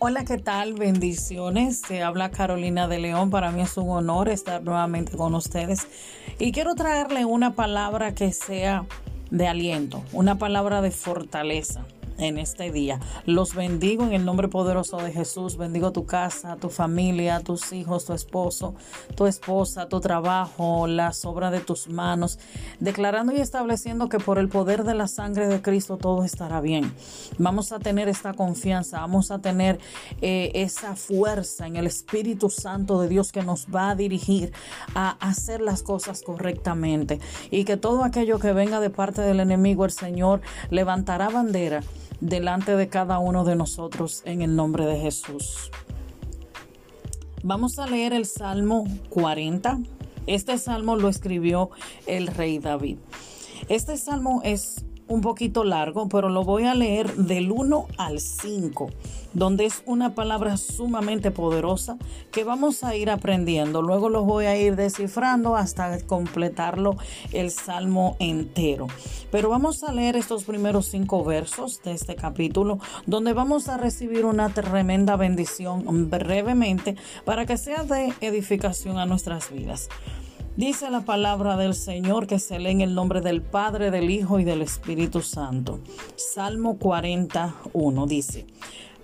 Hola, ¿qué tal? Bendiciones. Se habla Carolina de León. Para mí es un honor estar nuevamente con ustedes. Y quiero traerle una palabra que sea de aliento, una palabra de fortaleza en este día. Los bendigo en el nombre poderoso de Jesús. Bendigo tu casa, tu familia, tus hijos, tu esposo, tu esposa, tu trabajo, las obras de tus manos, declarando y estableciendo que por el poder de la sangre de Cristo todo estará bien. Vamos a tener esta confianza, vamos a tener eh, esa fuerza en el Espíritu Santo de Dios que nos va a dirigir a hacer las cosas correctamente y que todo aquello que venga de parte del enemigo, el Señor levantará bandera delante de cada uno de nosotros en el nombre de Jesús. Vamos a leer el Salmo 40. Este salmo lo escribió el rey David. Este salmo es un poquito largo, pero lo voy a leer del 1 al 5, donde es una palabra sumamente poderosa que vamos a ir aprendiendo. Luego lo voy a ir descifrando hasta completarlo el salmo entero. Pero vamos a leer estos primeros cinco versos de este capítulo, donde vamos a recibir una tremenda bendición brevemente para que sea de edificación a nuestras vidas. Dice la palabra del Señor que se lee en el nombre del Padre, del Hijo y del Espíritu Santo. Salmo 41 dice,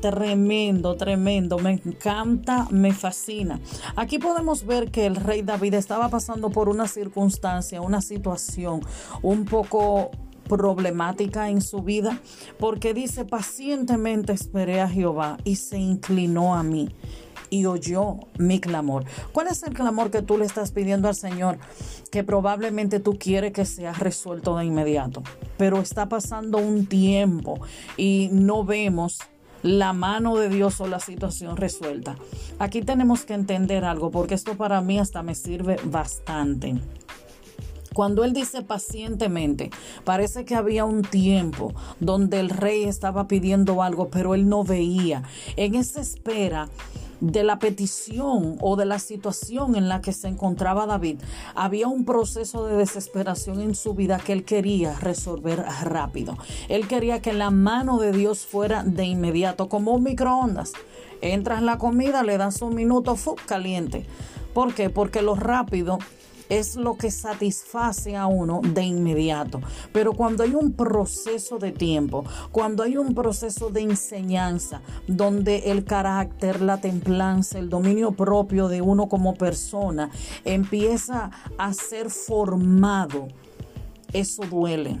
Tremendo, tremendo, me encanta, me fascina. Aquí podemos ver que el rey David estaba pasando por una circunstancia, una situación un poco problemática en su vida, porque dice, pacientemente esperé a Jehová y se inclinó a mí y oyó mi clamor. ¿Cuál es el clamor que tú le estás pidiendo al Señor que probablemente tú quieres que sea resuelto de inmediato? Pero está pasando un tiempo y no vemos la mano de Dios o la situación resuelta. Aquí tenemos que entender algo porque esto para mí hasta me sirve bastante. Cuando él dice pacientemente, parece que había un tiempo donde el rey estaba pidiendo algo, pero él no veía. En esa espera, de la petición o de la situación en la que se encontraba David, había un proceso de desesperación en su vida que él quería resolver rápido. Él quería que la mano de Dios fuera de inmediato, como un microondas. Entras la comida, le das un minuto, fu, caliente. ¿Por qué? Porque lo rápido es lo que satisface a uno de inmediato. Pero cuando hay un proceso de tiempo, cuando hay un proceso de enseñanza, donde el carácter, la templanza, el dominio propio de uno como persona empieza a ser formado, eso duele.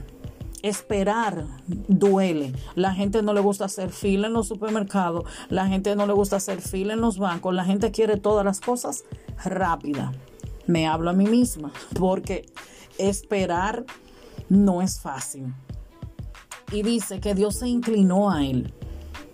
Esperar duele. La gente no le gusta hacer fila en los supermercados, la gente no le gusta hacer fila en los bancos, la gente quiere todas las cosas rápidas me hablo a mí misma, porque esperar no es fácil. Y dice que Dios se inclinó a él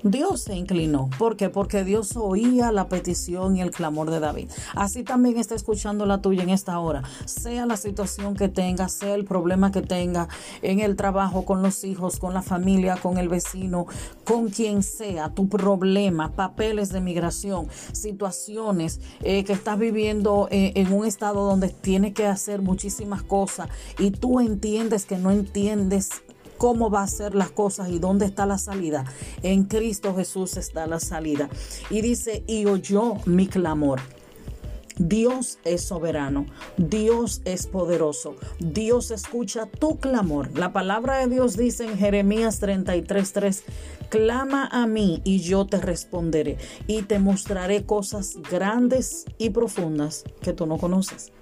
Dios se inclinó. ¿Por qué? Porque Dios oía la petición y el clamor de David. Así también está escuchando la tuya en esta hora. Sea la situación que tenga, sea el problema que tenga en el trabajo, con los hijos, con la familia, con el vecino, con quien sea, tu problema, papeles de migración, situaciones eh, que estás viviendo eh, en un estado donde tienes que hacer muchísimas cosas y tú entiendes que no entiendes cómo va a ser las cosas y dónde está la salida. En Cristo Jesús está la salida. Y dice, y oyó mi clamor. Dios es soberano, Dios es poderoso, Dios escucha tu clamor. La palabra de Dios dice en Jeremías 33:3, clama a mí y yo te responderé y te mostraré cosas grandes y profundas que tú no conoces.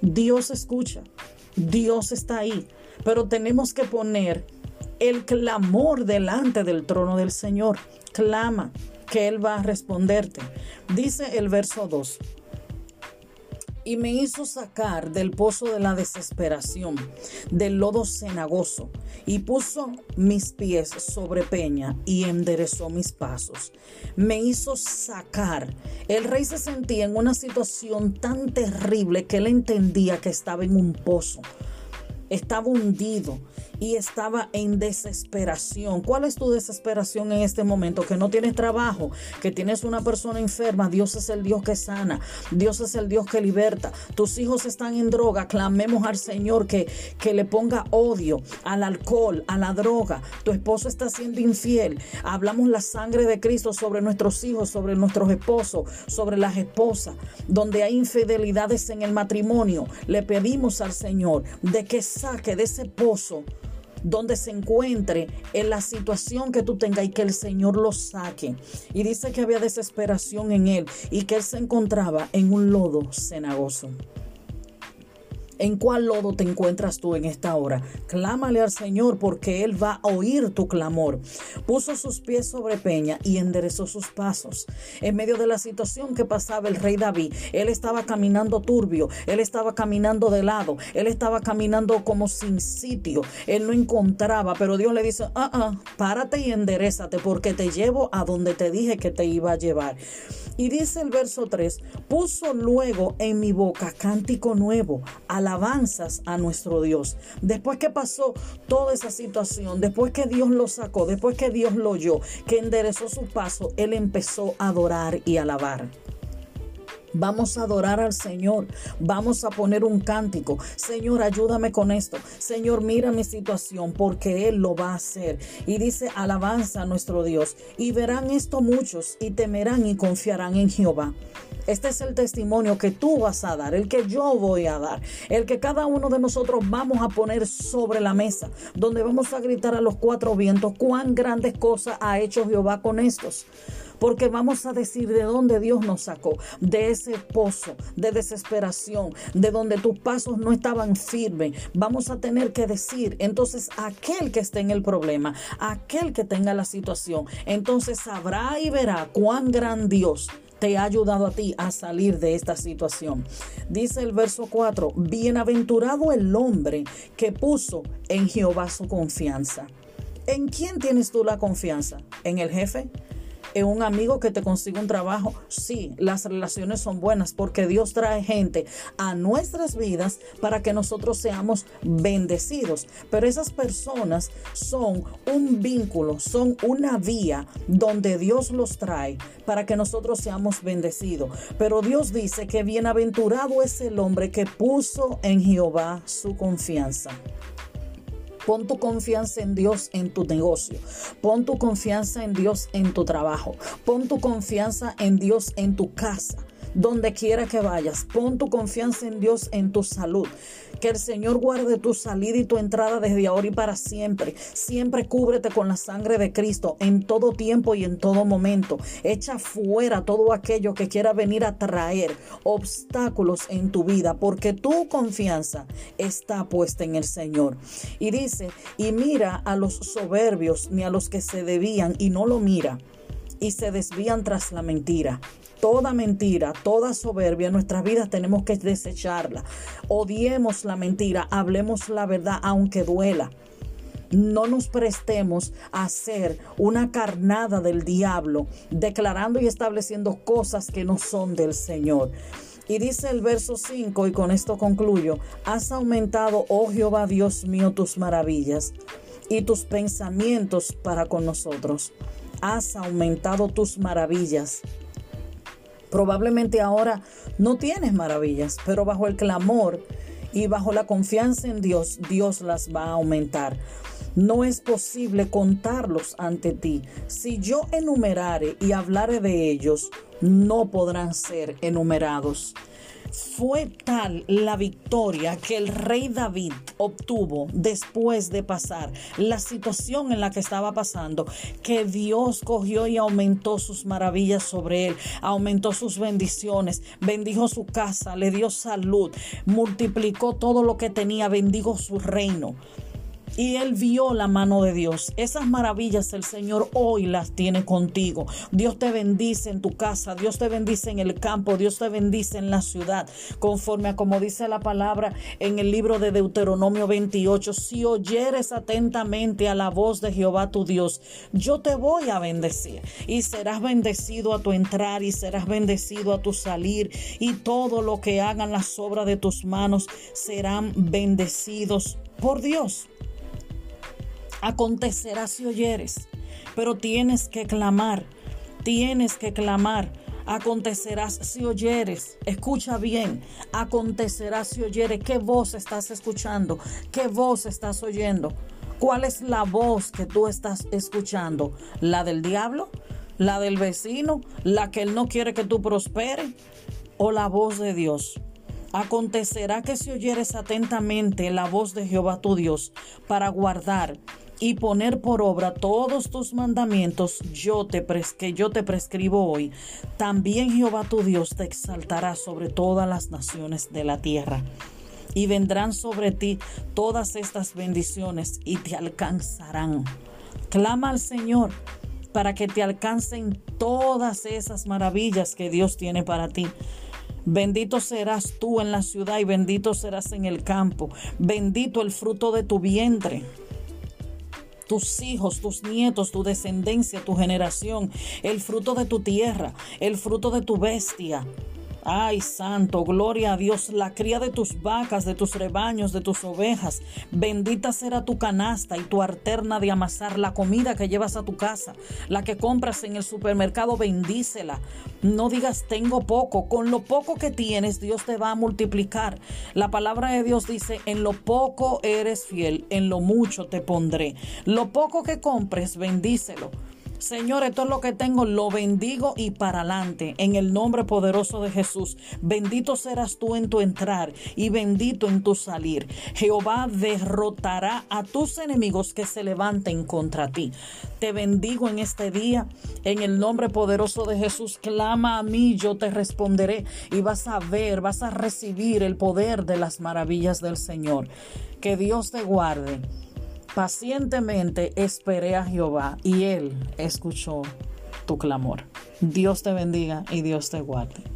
Dios escucha, Dios está ahí, pero tenemos que poner el clamor delante del trono del Señor. Clama, que Él va a responderte. Dice el verso 2. Y me hizo sacar del pozo de la desesperación, del lodo cenagoso, y puso mis pies sobre peña y enderezó mis pasos. Me hizo sacar. El rey se sentía en una situación tan terrible que él entendía que estaba en un pozo estaba hundido y estaba en desesperación. ¿Cuál es tu desesperación en este momento? Que no tienes trabajo, que tienes una persona enferma. Dios es el Dios que sana, Dios es el Dios que liberta. Tus hijos están en droga. Clamemos al Señor que, que le ponga odio al alcohol, a la droga. Tu esposo está siendo infiel. Hablamos la sangre de Cristo sobre nuestros hijos, sobre nuestros esposos, sobre las esposas. Donde hay infidelidades en el matrimonio, le pedimos al Señor de que saque de ese pozo donde se encuentre en la situación que tú tengas y que el Señor lo saque. Y dice que había desesperación en él y que él se encontraba en un lodo cenagoso. ¿En cuál lodo te encuentras tú en esta hora? Clámale al Señor porque Él va a oír tu clamor. Puso sus pies sobre peña y enderezó sus pasos. En medio de la situación que pasaba el rey David, Él estaba caminando turbio, Él estaba caminando de lado, Él estaba caminando como sin sitio. Él no encontraba, pero Dios le dice, ah, ah, párate y enderezate porque te llevo a donde te dije que te iba a llevar. Y dice el verso 3, puso luego en mi boca cántico nuevo, alabanzas a nuestro Dios. Después que pasó toda esa situación, después que Dios lo sacó, después que Dios lo oyó, que enderezó su paso, él empezó a adorar y alabar. Vamos a adorar al Señor. Vamos a poner un cántico. Señor, ayúdame con esto. Señor, mira mi situación porque Él lo va a hacer. Y dice, alabanza a nuestro Dios. Y verán esto muchos y temerán y confiarán en Jehová. Este es el testimonio que tú vas a dar, el que yo voy a dar, el que cada uno de nosotros vamos a poner sobre la mesa, donde vamos a gritar a los cuatro vientos cuán grandes cosas ha hecho Jehová con estos porque vamos a decir de dónde Dios nos sacó, de ese pozo de desesperación, de donde tus pasos no estaban firmes. Vamos a tener que decir, entonces aquel que esté en el problema, aquel que tenga la situación, entonces sabrá y verá cuán gran Dios te ha ayudado a ti a salir de esta situación. Dice el verso 4, bienaventurado el hombre que puso en Jehová su confianza. ¿En quién tienes tú la confianza? ¿En el jefe? En un amigo que te consiga un trabajo. Sí, las relaciones son buenas porque Dios trae gente a nuestras vidas para que nosotros seamos bendecidos. Pero esas personas son un vínculo, son una vía donde Dios los trae para que nosotros seamos bendecidos. Pero Dios dice que bienaventurado es el hombre que puso en Jehová su confianza. Pon tu confianza en Dios en tu negocio. Pon tu confianza en Dios en tu trabajo. Pon tu confianza en Dios en tu casa donde quiera que vayas. Pon tu confianza en Dios en tu salud. Que el Señor guarde tu salida y tu entrada desde ahora y para siempre. Siempre cúbrete con la sangre de Cristo en todo tiempo y en todo momento. Echa fuera todo aquello que quiera venir a traer obstáculos en tu vida, porque tu confianza está puesta en el Señor. Y dice, y mira a los soberbios ni a los que se debían y no lo mira y se desvían tras la mentira toda mentira, toda soberbia en nuestras vidas tenemos que desecharla. Odiemos la mentira, hablemos la verdad aunque duela. No nos prestemos a hacer una carnada del diablo, declarando y estableciendo cosas que no son del Señor. Y dice el verso 5, y con esto concluyo, has aumentado, oh Jehová Dios mío, tus maravillas y tus pensamientos para con nosotros. Has aumentado tus maravillas Probablemente ahora no tienes maravillas, pero bajo el clamor y bajo la confianza en Dios, Dios las va a aumentar. no es posible contarlos ante ti. Si yo enumerare y hablare de ellos, no podrán ser enumerados. Fue tal la victoria que el rey David obtuvo después de pasar la situación en la que estaba pasando, que Dios cogió y aumentó sus maravillas sobre él, aumentó sus bendiciones, bendijo su casa, le dio salud, multiplicó todo lo que tenía, bendijo su reino y él vio la mano de Dios. Esas maravillas el Señor hoy las tiene contigo. Dios te bendice en tu casa, Dios te bendice en el campo, Dios te bendice en la ciudad, conforme a como dice la palabra en el libro de Deuteronomio 28. Si oyeres atentamente a la voz de Jehová tu Dios, yo te voy a bendecir y serás bendecido a tu entrar y serás bendecido a tu salir y todo lo que hagan las obras de tus manos serán bendecidos por Dios acontecerá si oyeres, pero tienes que clamar, tienes que clamar. Acontecerás si oyeres, escucha bien, acontecerá si oyeres, ¿qué voz estás escuchando? ¿Qué voz estás oyendo? ¿Cuál es la voz que tú estás escuchando? ¿La del diablo? ¿La del vecino? ¿La que él no quiere que tú prospere? ¿O la voz de Dios? Acontecerá que si oyeres atentamente la voz de Jehová tu Dios para guardar y poner por obra todos tus mandamientos yo te que yo te prescribo hoy, también Jehová tu Dios te exaltará sobre todas las naciones de la tierra. Y vendrán sobre ti todas estas bendiciones y te alcanzarán. Clama al Señor para que te alcancen todas esas maravillas que Dios tiene para ti. Bendito serás tú en la ciudad y bendito serás en el campo. Bendito el fruto de tu vientre tus hijos, tus nietos, tu descendencia, tu generación, el fruto de tu tierra, el fruto de tu bestia, Ay, santo, gloria a Dios, la cría de tus vacas, de tus rebaños, de tus ovejas. Bendita será tu canasta y tu arterna de amasar, la comida que llevas a tu casa, la que compras en el supermercado, bendícela. No digas tengo poco, con lo poco que tienes Dios te va a multiplicar. La palabra de Dios dice, en lo poco eres fiel, en lo mucho te pondré. Lo poco que compres, bendícelo. Señor, esto es lo que tengo, lo bendigo y para adelante, en el nombre poderoso de Jesús. Bendito serás tú en tu entrar y bendito en tu salir. Jehová derrotará a tus enemigos que se levanten contra ti. Te bendigo en este día, en el nombre poderoso de Jesús. Clama a mí, yo te responderé y vas a ver, vas a recibir el poder de las maravillas del Señor. Que Dios te guarde Pacientemente esperé a Jehová y él escuchó tu clamor. Dios te bendiga y Dios te guarde.